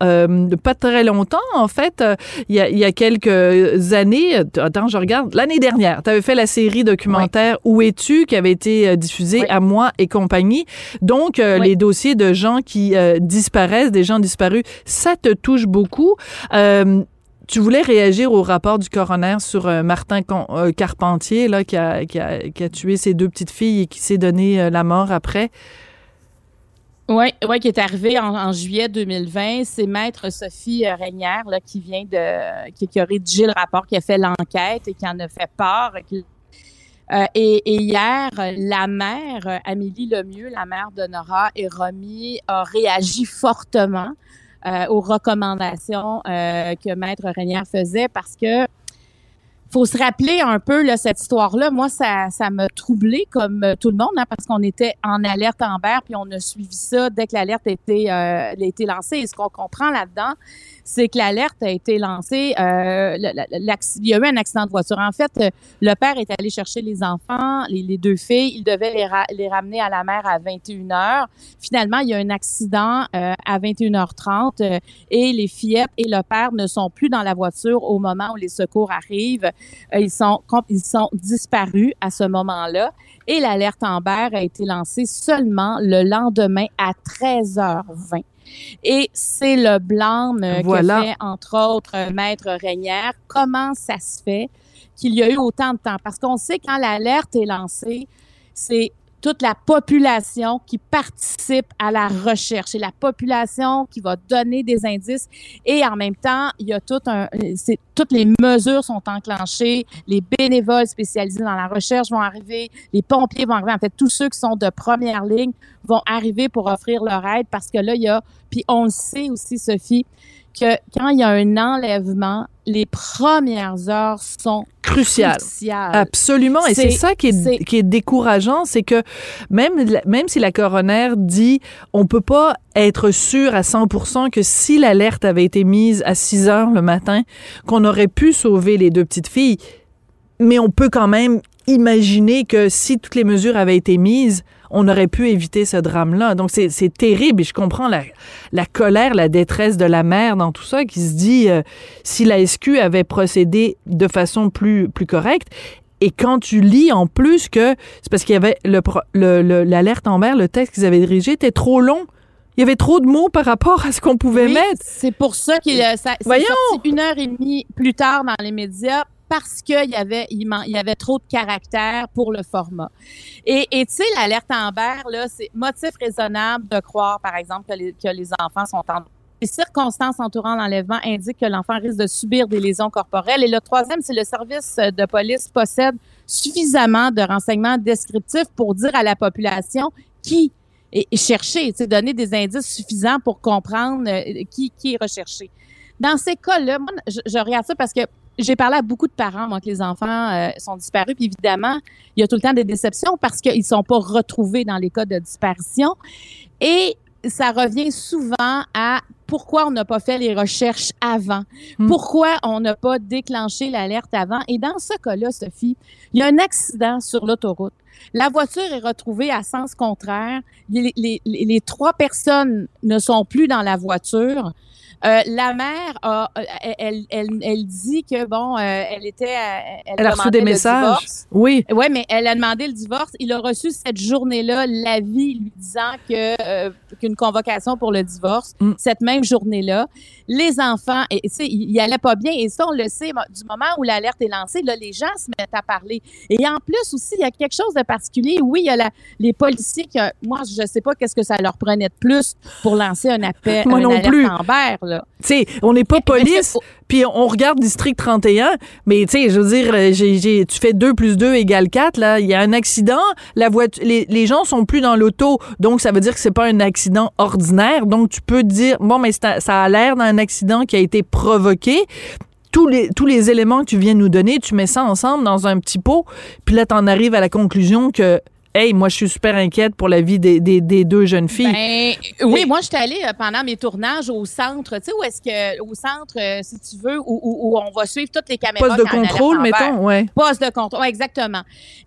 pas très longtemps, en fait, il y, a, il y a quelques années, attends, je regarde, l'année dernière, tu avais fait la série documentaire Où es-tu, qui avait été diffusée Oui. à moi et compagnie. Donc, les dossiers de gens qui euh, disparaissent, des gens disparus, ça te touche beaucoup. Euh, tu voulais réagir au rapport du coroner sur euh, Martin Carpentier, là, qui a, qui, a, tué ses deux petites filles et qui s'est donné la mort après? Oui, ouais, qui est arrivé en, juillet 2020. C'est Maître Sophie Régnière là, qui vient de qui, a rédigé le rapport, qui a fait l'enquête et qui en a fait part. Euh, et, hier, la mère, Amélie Lemieux, la mère de Nora et Romy, a réagi fortement euh, aux recommandations euh, que Maître Régnière faisait parce que faut se rappeler un peu cette histoire-là. Moi, ça, ça m'a troublé comme tout le monde, hein, parce qu'on était en alerte Amber, puis on a suivi ça dès que l'alerte a été, a été lancée. Et ce qu'on comprend là-dedans, c'est que l'alerte a été lancée. Euh, il y a eu un accident de voiture. En fait, euh, le père est allé chercher les enfants, les, deux filles. Il devait les, ra- les ramener à la mère à 21 h Finalement, il y a un accident euh, à 21h30 euh, et les fillettes et le père ne sont plus dans la voiture au moment où les secours arrivent. Euh, ils sont ils sont disparus à ce moment-là et l'alerte Amber a été lancée seulement le lendemain à 13h20. Et c'est le blâme Voilà. que fait, entre autres, Maître Régnière. Comment ça se fait qu'il y a eu autant de temps? Parce qu'on sait quand l'alerte est lancée, c'est toute la population qui participe à la recherche. Et la population qui va donner des indices. Et en même temps il y a tout un c'est toutes les mesures sont enclenchées. Les bénévoles spécialisés dans la recherche vont arriver. Les pompiers vont arriver. En fait tous ceux qui sont de première ligne vont arriver pour offrir leur aide parce que là il y a puis on le sait aussi Sophie que quand il y a un enlèvement les premières heures sont Crucial. cruciales Absolument. Et c'est ça qui est, qui est décourageant, c'est que même, même si la coroner dit on peut pas être sûr à 100% que si l'alerte avait été mise à 6 heures le matin, qu'on aurait pu sauver les deux petites filles, mais on peut quand même imaginer que si toutes les mesures avaient été mises, on aurait pu éviter ce drame-là. Donc, c'est terrible et je comprends la, la colère, la détresse de la mère dans tout ça qui se dit euh, si la SQ avait procédé de façon plus, plus correcte. Et quand tu lis en plus que c'est parce qu'il y avait le pro- le- le- l'alerte Amber, le texte qu'ils avaient dirigé était trop long. Il y avait trop de mots par rapport à ce qu'on pouvait Oui, mettre. C'est pour ça qu'il a- ça Voyons! sorti une heure et demie plus tard dans les médias parce qu'il y avait il, y avait trop de caractère pour le format. Et tu sais l'alerte Amber là, c'est motif raisonnable de croire par exemple que les, enfants sont en les circonstances entourant l'enlèvement indiquent que l'enfant risque de subir des lésions corporelles. Et le troisième, c'est le service de police possède suffisamment de renseignements descriptifs pour dire à la population qui tu sais, donner des indices suffisants pour comprendre euh, qui, est recherché. Dans ces cas-là, je, je regarde ça parce que j'ai parlé à beaucoup de parents, moi, que les enfants euh, sont disparus. Puis évidemment, il y a tout le temps des déceptions parce qu'ils sont pas retrouvés dans les cas de disparition. Et ça revient souvent à pourquoi on n'a pas fait les recherches avant, Hmm. pourquoi on n'a pas déclenché l'alerte avant? Et dans ce cas-là, Sophie, il y a un accident sur l'autoroute. La voiture est retrouvée à sens contraire. Les, les- les- les trois personnes ne sont plus dans la voiture. Euh, la mère, a, elle, elle, elle, elle dit que bon, euh, elle était, euh, elle, Elle a reçu des messages. divorce. Oui. Oui, mais elle a demandé le divorce. Il a reçu cette journée-là l'avis lui disant que euh, qu'une convocation pour le divorce Mm. cette même journée-là. Les enfants, et, tu sais, il allait pas bien. Et ça, on le sait, du moment où l'alerte est lancée, là, les gens se mettent à parler. Et en plus aussi, il y a quelque chose de particulier. Oui, il y a la, les policiers qui, moi, je sais pas qu'est-ce que ça leur prenait de plus pour lancer un appel, Moi un non alerte plus. Amber, là. Tu sais, on n'est pas police, puis on regarde District 31, mais tu sais, je veux dire, euh, j'ai- j'ai- tu fais 2 plus 2 égale 4, là, il y a un accident, la voiture, les, les gens sont plus dans l'auto, donc ça veut dire que c'est pas un accident ordinaire, donc tu peux dire, bon, mais ça a l'air d'un accident qui a été provoqué, tous les, tous les éléments que tu viens de nous donner, tu mets ça ensemble dans un petit pot, puis là, t'en arrives à la conclusion que, hey, moi, je suis super inquiète pour la vie des, des, des deux jeunes filles. Ben, oui, moi, je suis allée euh, pendant mes tournages au centre, tu sais, où est-ce que, au centre, euh, si tu veux, où, où- où on va suivre toutes les caméras. Poste de contrôle, mettons, ouais. Poste de contrôle, ouais, exactement.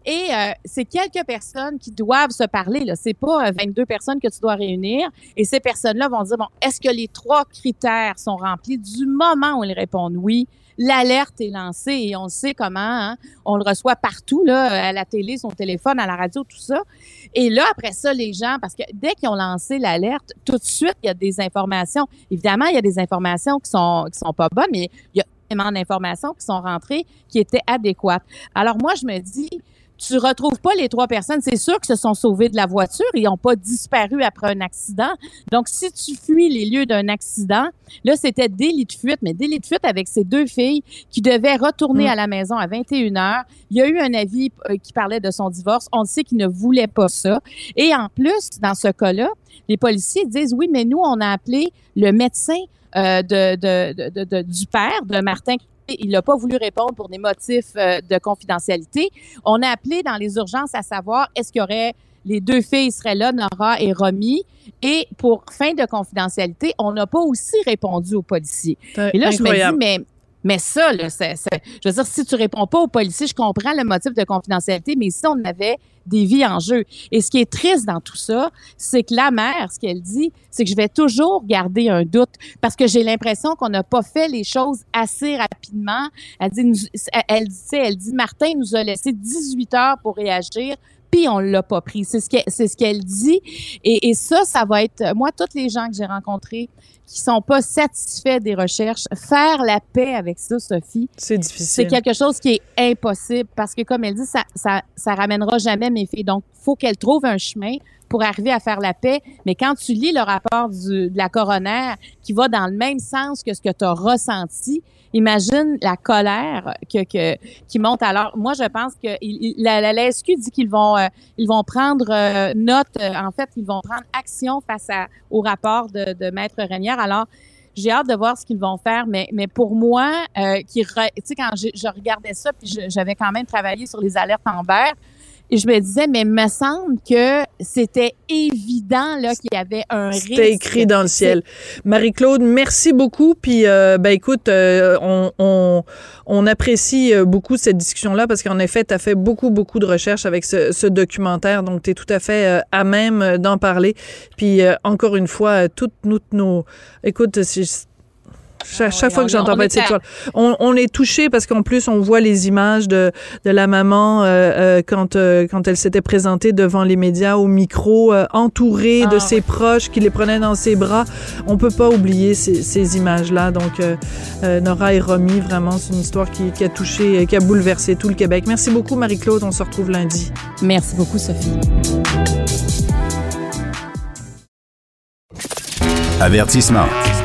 Et euh, c'est quelques personnes qui doivent se parler. Là, c'est pas euh, 22 personnes que tu dois réunir. Et ces personnes-là vont dire bon, est-ce que les trois critères sont remplis? Du moment où ils répondent oui? L'alerte est lancée et on sait comment. hein, on le reçoit partout là, à la télé, son téléphone, à la radio, tout ça. Et là, après ça, les gens, parce que dès qu'ils ont lancé l'alerte, tout de suite, il y a des informations. Évidemment, il y a des informations qui sont qui sont pas bonnes, mais il y a énormément d'informations qui sont rentrées qui étaient adéquates. Alors moi, je me dis, tu retrouves pas les trois personnes. C'est sûr que se sont sauvés de la voiture. Ils n'ont pas disparu après un accident. Donc, si tu fuis les lieux d'un accident, là, c'était délit de fuite, mais délit de fuite avec ces deux filles qui devaient retourner Mm. à la maison à 21 heures. Il y a eu un avis euh, qui parlait de son divorce. On sait qu'il ne voulait pas ça. Et en plus, dans ce cas-là, les policiers disent oui, mais nous, on a appelé le médecin euh, de, de, de, de- de- du père de Martin. Il n'a pas voulu répondre pour des motifs euh, de confidentialité. On a appelé dans les urgences à savoir est-ce qu'il y aurait les deux filles seraient là, Nora et Romy. Et pour fin de confidentialité, on n'a pas aussi répondu aux policiers. Et là, je me dis, Incroyable. mais, mais ça, là, je veux dire, si tu réponds pas aux policiers, je comprends le motif de confidentialité, mais ici, on avait des vies en jeu. Et ce qui est triste dans tout ça, c'est que la mère, ce qu'elle dit, c'est que je vais toujours garder un doute parce que j'ai l'impression qu'on n'a pas fait les choses assez rapidement. Elle dit, elle, dit, elle dit, Martin nous a laissé 18 heures pour réagir puis on l'a pas pris. C'est ce qu'elle, c'est ce qu'elle dit. Et, et ça, ça va être, moi, tous les gens que j'ai rencontrés qui sont pas satisfaits des recherches, faire la paix avec ça, Sophie, C'est c'est difficile. quelque chose qui est impossible parce que, comme elle dit, ça, ça, ça ramènera jamais mes filles. Donc, faut qu'elle trouve un chemin pour arriver à faire la paix. Mais quand tu lis le rapport de la coroner qui va dans le même sens que ce que tu as ressenti, imagine la colère que, qui monte alors. Moi, je pense que la, la, SQ dit qu'ils vont, euh, vont prendre euh, note, euh, en fait, ils vont prendre action face au rapport de, Maître Renière. Alors, j'ai hâte de voir ce qu'ils vont faire, mais, mais pour moi, tu sais, quand je, regardais ça, puis j'avais quand même travaillé sur les alertes Amber, et je me disais, mais me semble que c'était évident là qu'il y avait un risque. C'était écrit dans le ciel. Marie-Claude, merci beaucoup. Puis, euh, ben écoute, euh, on, on, on apprécie euh, beaucoup cette discussion-là parce qu'en effet, tu as fait beaucoup, beaucoup de recherches avec ce, ce documentaire. Donc, tu es tout à fait à même d'en parler. Puis, euh, encore une fois, toutes, toutes nos... Écoute, chaque, chaque oui, fois on- que j'entends parler de est cette on, on est touché parce qu'en plus, on voit les images de, de la maman euh, euh, quand, euh, quand elle s'était présentée devant les médias au micro, euh, entourée de Ah, ses proches qui les prenaient dans ses bras. On peut pas oublier ces, ces images-là. Donc, euh, euh, Nora et Romy, vraiment, c'est une histoire qui, qui a touché, qui a bouleversé tout le Québec. Merci beaucoup, Marie-Claude. On se retrouve lundi. Merci beaucoup, Sophie. Avertissement.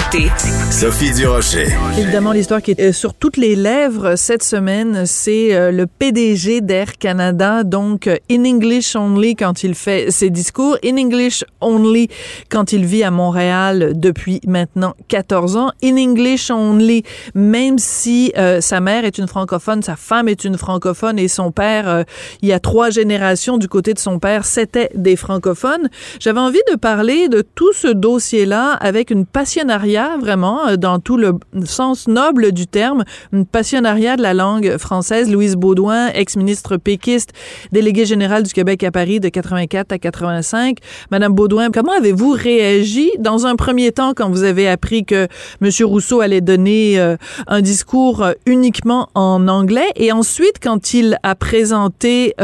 Écoutez Sophie Durocher. Évidemment, l'histoire qui est euh, sur toutes les lèvres cette semaine, c'est euh, le PDG d'Air Canada, donc euh, in English only quand il fait ses discours, in English only quand il vit à Montréal depuis maintenant 14 ans, in English only même si euh, sa mère est une francophone, sa femme est une francophone et son père, euh, il y a trois générations du côté de son père, c'était des francophones. J'avais envie de parler de tout ce dossier-là avec une passionnariat, vraiment, euh, dans tout le sens noble du terme, une passionnariat de la langue française. Louise Baudouin, ex-ministre péquiste, déléguée générale du Québec à Paris de 84 à 85. Madame Baudouin, comment avez-vous réagi dans un premier temps quand vous avez appris que M. Rousseau allait donner euh, un discours euh, uniquement en anglais? Et ensuite quand il a présenté,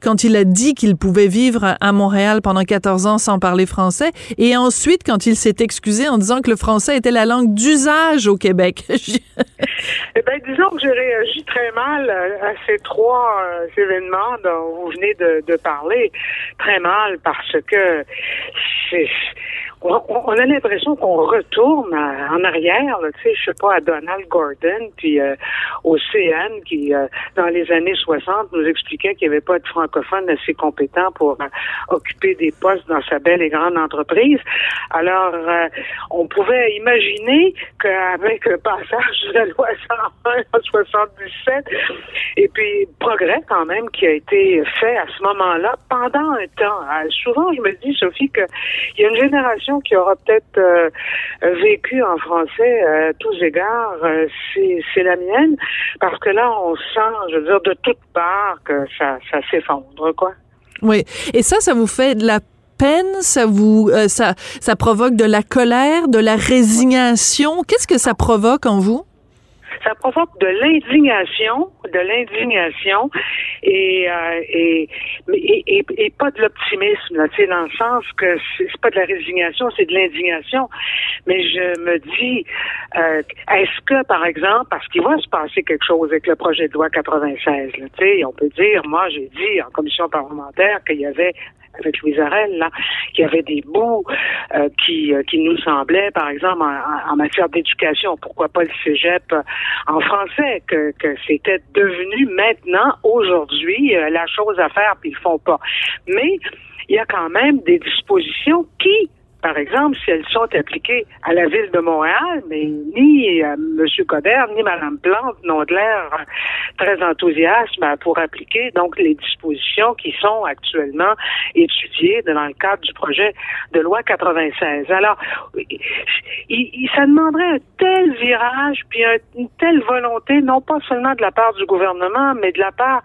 quand il a dit qu'il pouvait vivre à Montréal pendant 14 ans sans parler français et ensuite quand il s'est excusé en disant que le français était la langue d'usage au Québec. Eh bien, disons que j'ai réagi très mal à, à ces trois euh, événements dont vous venez de, de parler. Très mal parce que c'est on, a l'impression qu'on retourne en arrière, tu sais, je sais pas, à Donald Gordon, puis euh, au CN, qui, euh, dans les années 60, nous expliquait qu'il n'y avait pas de francophones assez compétents pour euh, occuper des postes dans sa belle et grande entreprise. Alors, euh, on pouvait imaginer qu'avec le passage de la loi 101 en 77, et puis progrès quand même qui a été fait à ce moment-là pendant un temps. Euh, souvent, je me dis, Sophie, qu'il y a une génération qui aura peut-être euh, vécu en français euh, à tous égards, euh, c'est la mienne, parce que là, on sent, je veux dire, de toutes parts que ça, ça s'effondre, quoi. Oui. Et ça, ça vous fait de la peine, ça vous, ça, ça provoque de la colère, de la résignation? Qu'est-ce que ça provoque en vous? Ça provoque de l'indignation, de l'indignation et, euh, et, et, et, pas de l'optimisme, là, dans le sens que c'est pas de la résignation, c'est de l'indignation. Mais je me dis, euh, est-ce que, par exemple, parce qu'il va se passer quelque chose avec le projet de loi 96, là, on peut dire, moi, j'ai dit en commission parlementaire qu'il y avait avec Louise Arel, là, qu'il y avait des bouts euh, qui, euh, qui nous semblaient, par exemple, en, matière d'éducation, pourquoi pas le cégep euh, en français, que, que c'était devenu maintenant, aujourd'hui, la chose à faire, puis ils font pas. Mais il y a quand même des dispositions qui par exemple, si elles sont appliquées à la ville de Montréal, mais ni euh, M. Coder ni Mme Plante n'ont l'air euh, très enthousiastes pour appliquer donc les dispositions qui sont actuellement étudiées dans le cadre du projet de loi 96. Alors, ça demanderait un tel virage, puis une telle volonté, non pas seulement de la part du gouvernement, mais de la part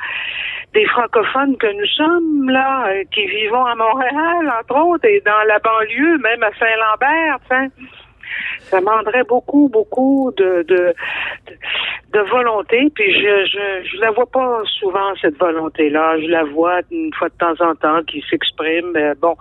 des francophones que nous sommes, là, euh, qui vivons à Montréal, entre autres, et dans la banlieue, même à Saint-Lambert, ça demanderait beaucoup, beaucoup de, de, de, volonté. Puis je, je, je la vois pas souvent cette volonté-là. Je la vois une fois de temps en temps qui s'exprime. Euh, bon,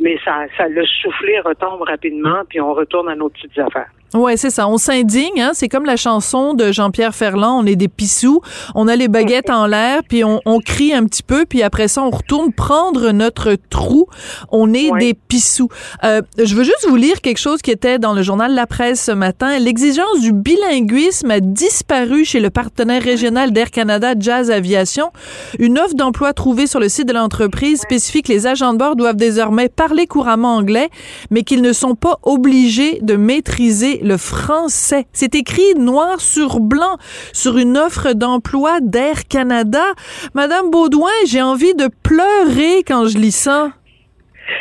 mais ça, ça le souffler retombe rapidement, puis on retourne à nos petites affaires. Ouais, c'est ça. On s'indigne, hein? C'est comme la chanson de Jean-Pierre Ferland. On est des pissous. On a les baguettes en l'air, puis on, on, crie un petit peu, puis après ça, on retourne prendre notre trou. On est des pissous. Euh, je veux juste vous lire quelque chose qui était dans le journal La Presse ce matin. L'exigence du bilinguisme a disparu chez le partenaire régional d'Air Canada Jazz Aviation. Une offre d'emploi trouvée sur le site de l'entreprise spécifie que les agents de bord doivent désormais parler couramment anglais, mais qu'ils ne sont pas obligés de maîtriser le français. C'est écrit noir sur blanc sur une offre d'emploi d'Air Canada. Madame Baudouin, j'ai envie de pleurer quand je lis ça.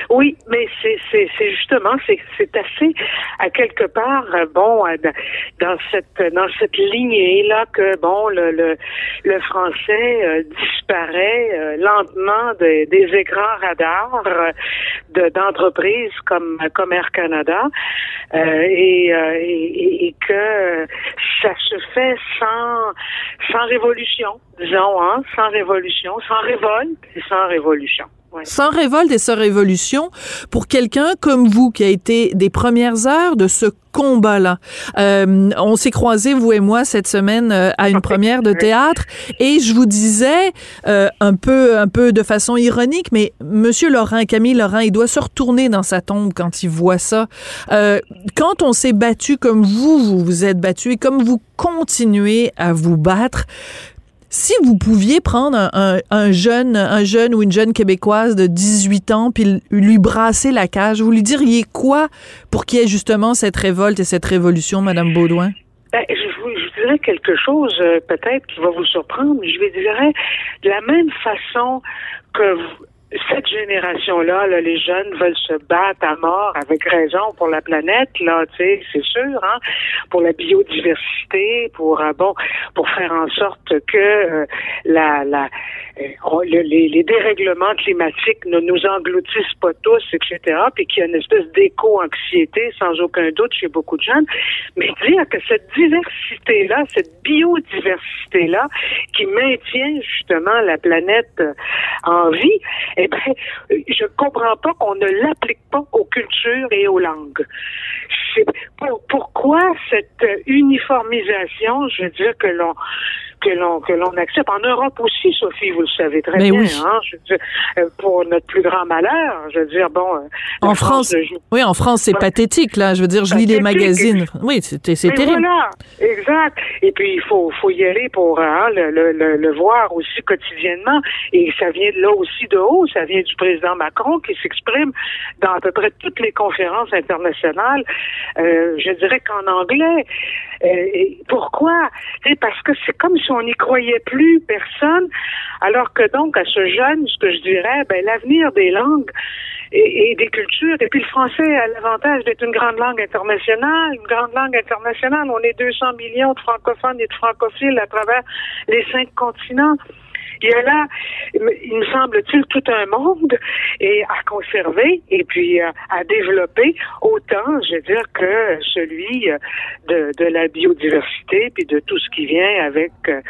Oui, mais c'est justement c'est assez à quelque part euh, bon euh, dans cette dans cette lignée là que bon le le, le français euh, disparaît lentement des écrans radars de d'entreprises comme comme Air Canada et, et, et que ça se fait sans sans révolution disons hein sans révolution sans révolte et sans révolution sans révolte et sans révolution, pour quelqu'un comme vous qui a été des premières heures de ce combat-là. Euh, on s'est croisés, vous et moi, cette semaine euh, à une première de théâtre et je vous disais, euh, un, peu, un peu de façon ironique, mais Monsieur Laurent, Camille Laurent, il doit se retourner dans sa tombe quand il voit ça. quand on s'est battu comme vous, vous vous êtes battu et comme vous continuez à vous battre, si vous pouviez prendre un, jeune, un jeune ou une jeune québécoise de 18 ans puis lui brasser la cage, vous lui diriez quoi pour qu'il y ait justement cette révolte et cette révolution, Madame Baudouin? Ben, je, vous, dirais quelque chose euh, peut-être qui va vous surprendre. Je lui dirais de la même façon que vous, cette génération-là, là, les jeunes veulent se battre à mort avec raison pour la planète, là, tu sais, c'est sûr, hein, pour la biodiversité, pour euh, bon, pour faire en sorte que euh, la, la euh, les, les, dérèglements climatiques ne nous engloutissent pas tous, etc., puis qu'il y a une espèce d'éco-anxiété, sans aucun doute, chez beaucoup de jeunes. Mais dire que cette diversité-là, cette biodiversité-là, qui maintient justement la planète en vie, eh ben, je comprends pas qu'on ne l'applique pas aux cultures et aux langues. pourquoi cette uniformisation, je veux dire que l'on que l'on que l'on accepte. En Europe aussi, Sophie, vous le savez très bien. Hein, je veux dire, euh, pour notre plus grand malheur, je veux dire, bon. Euh, en France, oui, en France, c'est pathétique là. Je veux dire, je lis les magazines. Oui, c'est terrible. Voilà, exact. Et puis il faut faut y aller pour hein, le, le, le, voir aussi quotidiennement. Et ça vient de là aussi de haut. Ça vient du président Macron qui s'exprime dans à peu près toutes les conférences internationales. Euh, je dirais qu'en anglais. Euh, pourquoi? Parce que c'est comme si on n'y croyait plus personne, alors que donc à ce jeune, ce que je dirais, ben l'avenir des langues et, des cultures. Et puis le français a l'avantage d'être une grande langue internationale, une grande langue internationale. On est 200 millions de francophones et de francophiles à travers les cinq continents. Il y a là, il me semble-t-il, tout un monde et à conserver et puis euh, à développer autant, je veux dire, que celui euh, de, de la biodiversité puis de tout ce qui vient avec euh,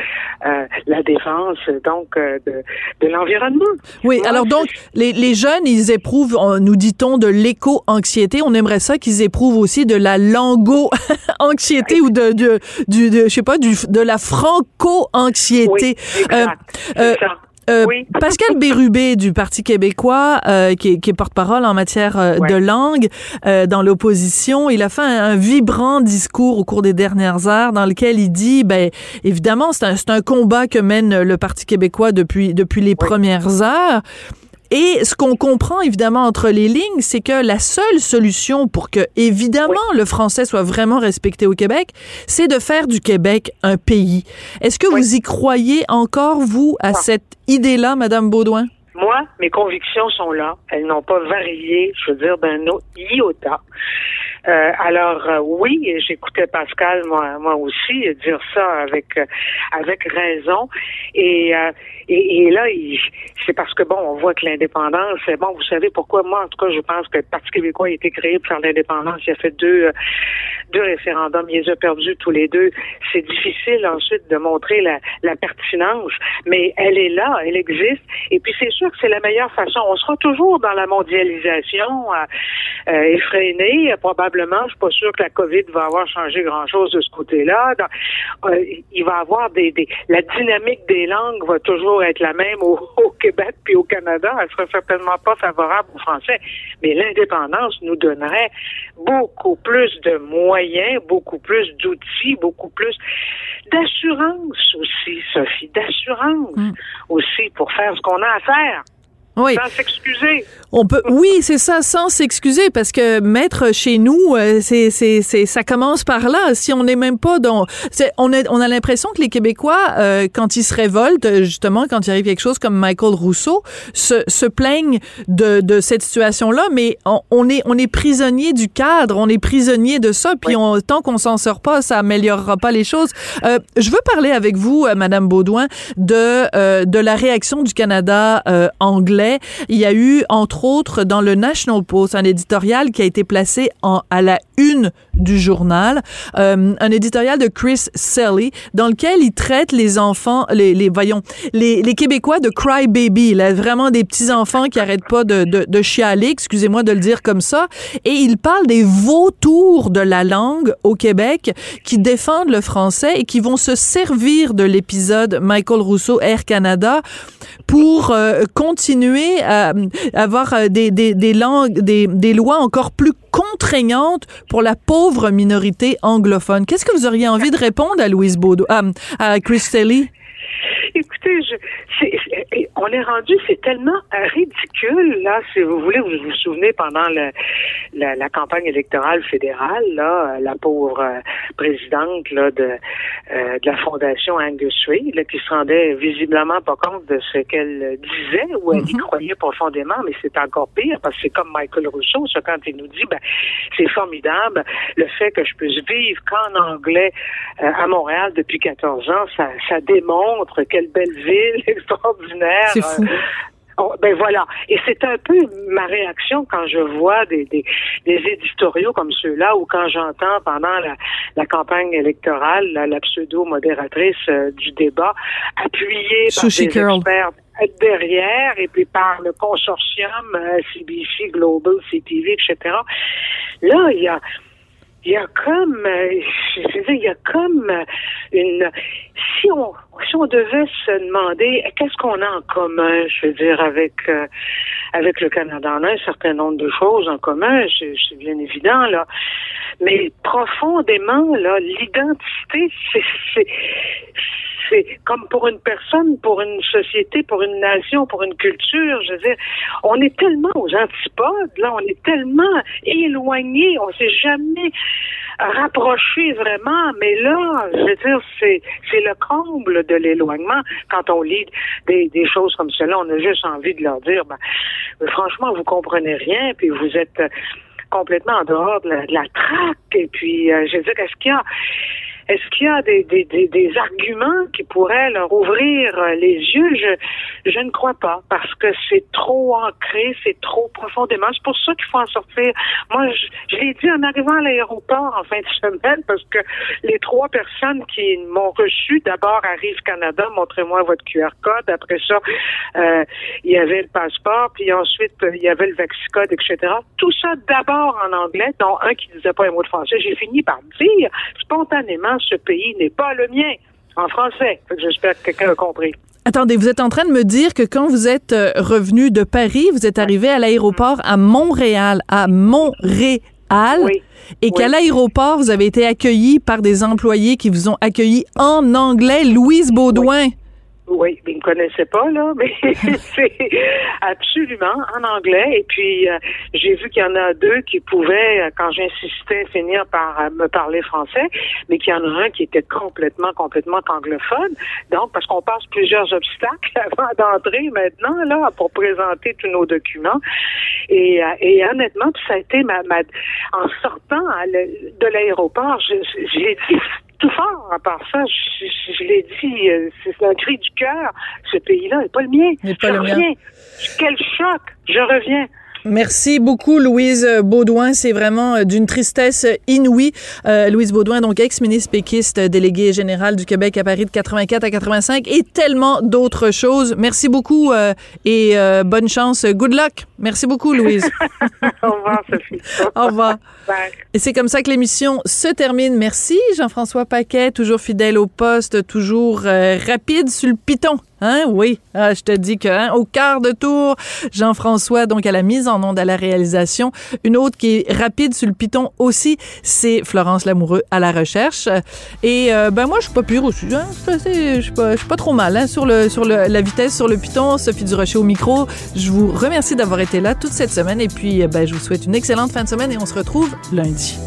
la défense donc de, de l'environnement. Oui, alors donc les, les jeunes, ils éprouvent, nous dit-on, de l'éco-anxiété. On aimerait ça qu'ils éprouvent aussi de la lango-anxiété ou de, de, du, de, je sais pas, du, de la franco-anxiété. Oui, exact. Euh, euh, Pascal Bérubé du Parti québécois, euh, qui, est, porte-parole en matière euh, de langue dans l'opposition, il a fait un, vibrant discours au cours des dernières heures dans lequel il dit, ben évidemment, c'est un, un, combat que mène le Parti québécois depuis depuis les premières heures. Et ce qu'on comprend évidemment entre les lignes, c'est que la seule solution pour que, évidemment, le français soit vraiment respecté au Québec, c'est de faire du Québec un pays. Est-ce que vous y croyez encore, vous, à cette idée-là, Madame Baudouin? Moi, mes convictions sont là. Elles n'ont pas varié, je veux dire, d'un iota. Euh, alors euh, oui, j'écoutais Pascal moi moi aussi dire ça avec euh, avec raison et et, et, là c'est parce que bon on voit que l'indépendance c'est bon vous savez pourquoi. Moi en tout cas je pense que le Parti québécois a été créé pour faire l'indépendance. Il a fait deux deux référendums. Il les a perdus tous les deux. C'est difficile ensuite de montrer la, la pertinence mais elle est là elle existe. Et puis c'est sûr que c'est la meilleure façon. On sera toujours dans la mondialisation effrénée. Probablement probablement, je suis pas sûr que la COVID va avoir changé grand-chose de ce côté-là. Euh, il va avoir des, des, la dynamique des langues va toujours être la même au, Québec puis au Canada. Elle sera certainement pas favorable aux Français. Mais l'indépendance nous donnerait beaucoup plus de moyens, beaucoup plus d'outils, beaucoup plus d'assurance aussi, Sophie, d'assurance mm. aussi pour faire ce qu'on a à faire. Oui. Sans s'excuser. On peut, oui, c'est ça, sans s'excuser, parce que mettre chez nous, euh, c'est, c'est, c'est, ça commence par là. Si on n'est même pas dans, c'est, on a, on a l'impression que les Québécois, euh, quand ils se révoltent, justement, quand il arrive quelque chose comme Michael Rousseau, se, se plaignent de, de cette situation-là, mais on, on, est, on est prisonnier du cadre, on est prisonnier de ça, puis on, tant qu'on s'en sort pas, ça améliorera pas les choses. Euh, je veux parler avec vous, euh, Madame Baudouin, de, euh, de la réaction du Canada anglais il y a eu, entre autres, dans le National Post, un éditorial qui a été placé en, à la une du journal, euh, un éditorial de Chris Selly, dans lequel il traite les enfants, les, les voyons, les, les Québécois de cry baby, là, vraiment des petits enfants qui arrêtent pas de, de, de chialer, excusez-moi de le dire comme ça, et il parle des vautours de la langue au Québec qui défendent le français et qui vont se servir de l'épisode Michael Rousseau Air Canada pour euh, continuer à, avoir euh, des, des, des langues, des, des lois encore plus contraignantes pour la pauvre minorité anglophone. Qu'est-ce que vous auriez envie de répondre à Louise Baudou, à, à Chris Telly? Écoutez, je, on est rendu, c'est tellement ridicule, là, si vous voulez, vous vous souvenez, pendant le, la, la, campagne électorale fédérale, là, la pauvre euh, présidente là, de, euh, de la Fondation Angus Reid, là, qui se rendait visiblement pas compte de ce qu'elle disait ou elle y mhm. croyait profondément, mais c'est encore pire, parce que c'est comme Michael Rousseau, ça, quand il nous dit, ben, c'est formidable, le fait que je puisse vivre qu'en anglais euh, à Montréal depuis 14 ans, ça, ça démontre quelle belle ville extraordinaire. C'est fou. Euh, oh, ben voilà. Et c'est un peu ma réaction quand je vois des, des, des éditoriaux comme ceux-là ou quand j'entends pendant la, la, campagne électorale la, pseudo-modératrice euh, du débat appuyée par des experts derrière et puis par le consortium CBC, Global, CTV, etc. Là, il y a il y a comme, euh, je veux dire, il y a comme euh, une, si on, si on devait se demander qu'est-ce qu'on a en commun, je veux dire, avec, euh, avec le Canada, on a un certain nombre de choses en commun, c'est bien évident, là. Mais profondément, là, l'identité, c'est, c'est comme pour une personne, pour une société, pour une nation, pour une culture. Je veux dire, on est tellement aux antipodes, là, on est tellement éloigné, on s'est jamais rapproché vraiment, mais là, je veux dire, c'est, c'est le comble de l'éloignement. Quand on lit des, des choses comme cela, on a juste envie de leur dire, ben, franchement, vous comprenez rien, puis vous êtes complètement en dehors de la, traque, et puis, euh, je veux dire, est-ce qu'il y a? Est-ce qu'il y a des, des, des, des, arguments qui pourraient leur ouvrir les yeux? Je, je ne crois pas, parce que c'est trop ancré, c'est trop profondément. C'est pour ça qu'il faut en sortir. Moi, je, je l'ai dit en arrivant à l'aéroport en fin de semaine, parce que les trois personnes qui m'ont reçu, d'abord arrive Canada, montrez-moi votre QR code. Après ça, euh, il y avait le passeport, puis ensuite il y avait le Vaxicode, etc. Tout ça d'abord en anglais, dont un qui disait pas un mot de français. J'ai fini par dire spontanément, ce pays n'est pas le mien. En français. J'espère que quelqu'un a compris. Attendez, vous êtes en train de me dire que quand vous êtes euh, revenu de Paris, vous êtes arrivé à l'aéroport à Montréal, à Montréal, Oui. et qu'à l'aéroport, vous avez été accueilli par des employés qui vous ont accueilli en anglais. Louise Baudouin. Oui, mais ils me connaissaient pas, là, mais c'est absolument en anglais. Et puis, euh, j'ai vu qu'il y en a deux qui pouvaient, euh, quand j'insistais, finir par euh, me parler français, mais qu'il y en a un qui était complètement, complètement anglophone. Donc, parce qu'on passe plusieurs obstacles avant d'entrer maintenant, là, pour présenter tous nos documents. Et, et honnêtement, ça a été ma, ma en sortant de l'aéroport, j'ai dit tout fort. À part ça, je, je, je l'ai dit, euh, c'est un cri du cœur. Ce pays-là n'est pas le mien. Pas je le reviens. mien. Quel choc. Je reviens. Merci beaucoup, Louise Baudouin. C'est vraiment euh, d'une tristesse inouïe. Euh, Louise Baudouin, donc ex-ministre péquiste, déléguée générale du Québec à Paris de 84 à 85 et tellement d'autres choses. Merci beaucoup euh, et euh, bonne chance. Good luck. Merci beaucoup, Louise. Au revoir, Sophie. Au revoir. Bye. Et c'est comme ça que l'émission se termine. Merci, Jean-François Paquet, toujours fidèle au poste, toujours euh, rapide sur le piton. Hein? Oui, ah, je te dis que hein, au quart de tour, Jean-François, donc à la mise en onde, à la réalisation. Une autre qui est rapide sur le piton aussi, c'est Florence Lamoureux à la recherche. Et euh, ben moi, je suis pas pire aussi. Hein? Je suis pas, pas trop mal hein, sur, le, sur le, la vitesse sur le piton. Sophie Durocher au micro. Je vous remercie d'avoir été là toute cette semaine. Et puis, euh, ben, je vous souhaite une excellente fin de semaine et on se retrouve lundi.